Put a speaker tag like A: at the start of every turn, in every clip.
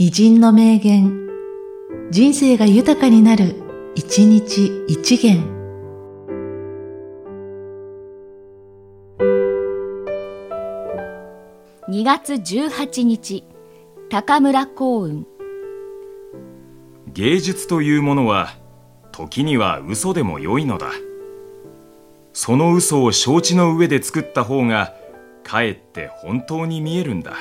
A: 偉人の名言、人生が豊かになる、一日一元。
B: 2月18日、高村光雲。
C: 芸術というものは、時には嘘でも良いのだ。その嘘を承知の上で作った方が、かえって本当に見えるんだ。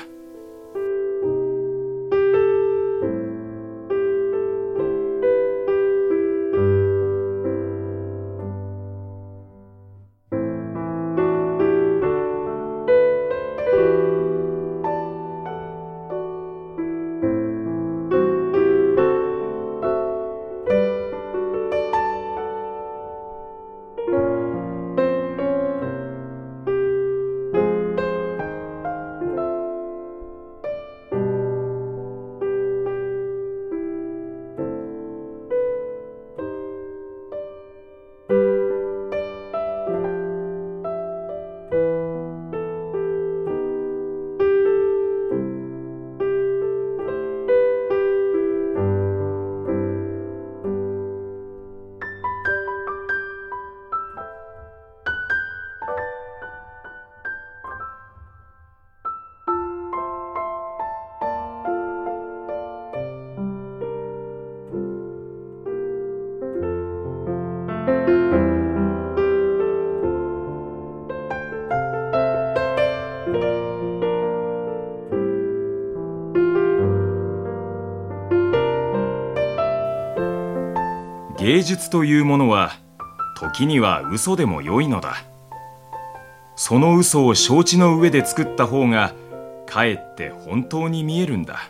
C: 芸術というものは時には嘘でも良いのだ。その嘘を承知の上で作った方がかえって本当に見えるんだ。